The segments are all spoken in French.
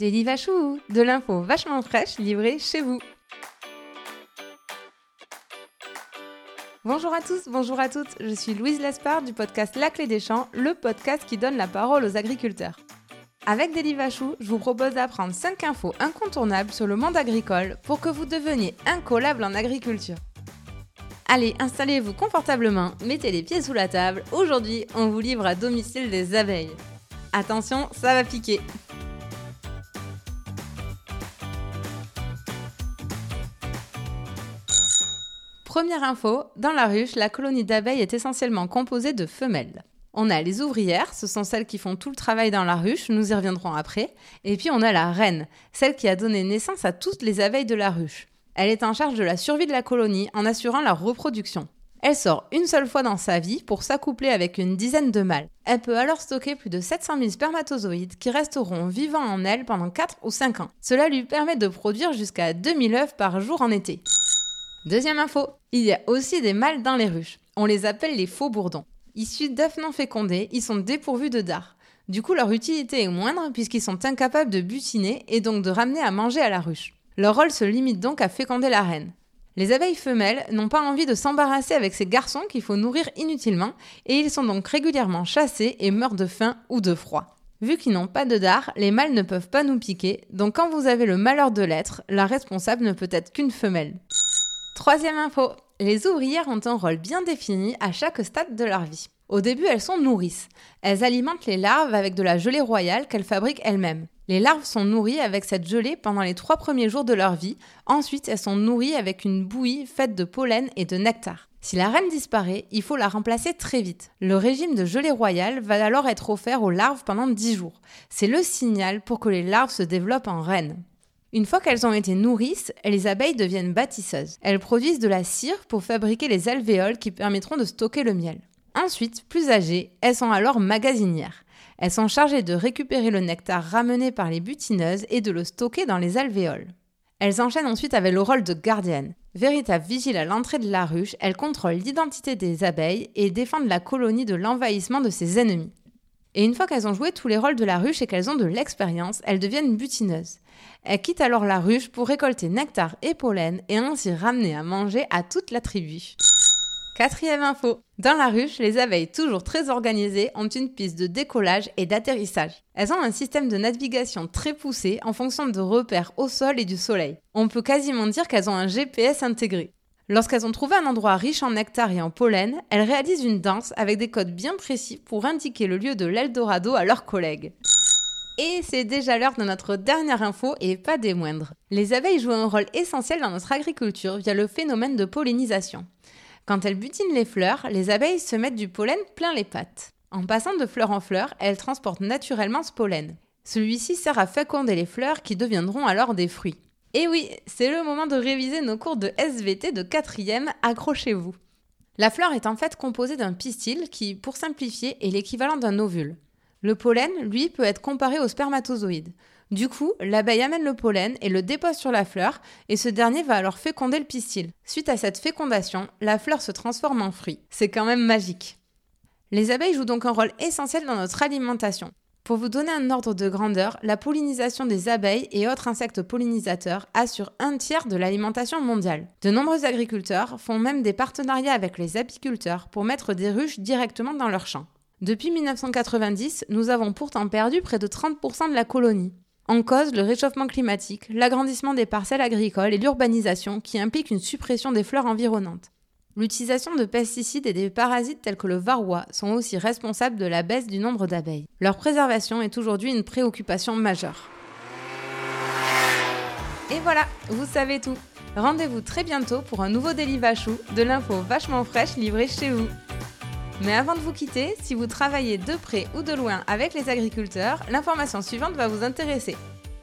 Daily Vachou, de l'info vachement fraîche livrée chez vous. Bonjour à tous, bonjour à toutes, je suis Louise Lespard du podcast La Clé des Champs, le podcast qui donne la parole aux agriculteurs. Avec Daily Vachou, je vous propose d'apprendre 5 infos incontournables sur le monde agricole pour que vous deveniez incollable en agriculture. Allez, installez-vous confortablement, mettez les pieds sous la table. Aujourd'hui, on vous livre à domicile des abeilles. Attention, ça va piquer. Première info, dans la ruche, la colonie d'abeilles est essentiellement composée de femelles. On a les ouvrières, ce sont celles qui font tout le travail dans la ruche, nous y reviendrons après. Et puis on a la reine, celle qui a donné naissance à toutes les abeilles de la ruche. Elle est en charge de la survie de la colonie en assurant leur reproduction. Elle sort une seule fois dans sa vie pour s'accoupler avec une dizaine de mâles. Elle peut alors stocker plus de 700 000 spermatozoïdes qui resteront vivants en elle pendant 4 ou 5 ans. Cela lui permet de produire jusqu'à 2000 œufs par jour en été. Deuxième info, il y a aussi des mâles dans les ruches. On les appelle les faux bourdons. Issus d'œufs non fécondés, ils sont dépourvus de dard. Du coup, leur utilité est moindre puisqu'ils sont incapables de butiner et donc de ramener à manger à la ruche. Leur rôle se limite donc à féconder la reine. Les abeilles femelles n'ont pas envie de s'embarrasser avec ces garçons qu'il faut nourrir inutilement et ils sont donc régulièrement chassés et meurent de faim ou de froid. Vu qu'ils n'ont pas de dard, les mâles ne peuvent pas nous piquer, donc quand vous avez le malheur de l'être, la responsable ne peut être qu'une femelle. Troisième info, les ouvrières ont un rôle bien défini à chaque stade de leur vie. Au début, elles sont nourrices. Elles alimentent les larves avec de la gelée royale qu'elles fabriquent elles-mêmes. Les larves sont nourries avec cette gelée pendant les trois premiers jours de leur vie. Ensuite, elles sont nourries avec une bouillie faite de pollen et de nectar. Si la reine disparaît, il faut la remplacer très vite. Le régime de gelée royale va alors être offert aux larves pendant 10 jours. C'est le signal pour que les larves se développent en reine. Une fois qu'elles ont été nourries, les abeilles deviennent bâtisseuses. Elles produisent de la cire pour fabriquer les alvéoles qui permettront de stocker le miel. Ensuite, plus âgées, elles sont alors magasinières. Elles sont chargées de récupérer le nectar ramené par les butineuses et de le stocker dans les alvéoles. Elles enchaînent ensuite avec le rôle de gardienne. Véritable vigile à l'entrée de la ruche, elles contrôlent l'identité des abeilles et défendent la colonie de l'envahissement de ses ennemis. Et une fois qu'elles ont joué tous les rôles de la ruche et qu'elles ont de l'expérience, elles deviennent butineuses. Elles quittent alors la ruche pour récolter nectar et pollen et ainsi ramener à manger à toute la tribu. Quatrième info. Dans la ruche, les abeilles, toujours très organisées, ont une piste de décollage et d'atterrissage. Elles ont un système de navigation très poussé en fonction de repères au sol et du soleil. On peut quasiment dire qu'elles ont un GPS intégré. Lorsqu'elles ont trouvé un endroit riche en nectar et en pollen, elles réalisent une danse avec des codes bien précis pour indiquer le lieu de l'Eldorado à leurs collègues. Et c'est déjà l'heure de notre dernière info et pas des moindres. Les abeilles jouent un rôle essentiel dans notre agriculture via le phénomène de pollinisation. Quand elles butinent les fleurs, les abeilles se mettent du pollen plein les pattes. En passant de fleur en fleur, elles transportent naturellement ce pollen. Celui-ci sert à féconder les fleurs qui deviendront alors des fruits. Et oui, c'est le moment de réviser nos cours de SVT de 4e, accrochez-vous. La fleur est en fait composée d'un pistil qui, pour simplifier, est l'équivalent d'un ovule. Le pollen, lui, peut être comparé au spermatozoïde. Du coup, l'abeille amène le pollen et le dépose sur la fleur, et ce dernier va alors féconder le pistil. Suite à cette fécondation, la fleur se transforme en fruit. C'est quand même magique. Les abeilles jouent donc un rôle essentiel dans notre alimentation. Pour vous donner un ordre de grandeur, la pollinisation des abeilles et autres insectes pollinisateurs assure un tiers de l'alimentation mondiale. De nombreux agriculteurs font même des partenariats avec les apiculteurs pour mettre des ruches directement dans leurs champs. Depuis 1990, nous avons pourtant perdu près de 30% de la colonie. En cause, le réchauffement climatique, l'agrandissement des parcelles agricoles et l'urbanisation qui implique une suppression des fleurs environnantes. L'utilisation de pesticides et des parasites tels que le varroa sont aussi responsables de la baisse du nombre d'abeilles. Leur préservation est aujourd'hui une préoccupation majeure. Et voilà, vous savez tout. Rendez-vous très bientôt pour un nouveau délit Vachou, de l'info vachement fraîche livrée chez vous. Mais avant de vous quitter, si vous travaillez de près ou de loin avec les agriculteurs, l'information suivante va vous intéresser.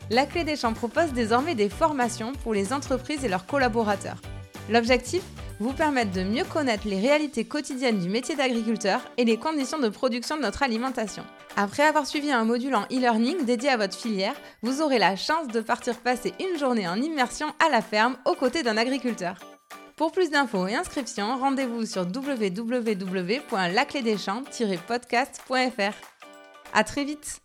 La Clé des Champs propose désormais des formations pour les entreprises et leurs collaborateurs. L'objectif? Vous permettre de mieux connaître les réalités quotidiennes du métier d'agriculteur et les conditions de production de notre alimentation. Après avoir suivi un module en e-learning dédié à votre filière, vous aurez la chance de partir passer une journée en immersion à la ferme aux côtés d'un agriculteur. Pour plus d'infos et inscriptions, rendez-vous sur www.laclédeschamps-podcast.fr. À très vite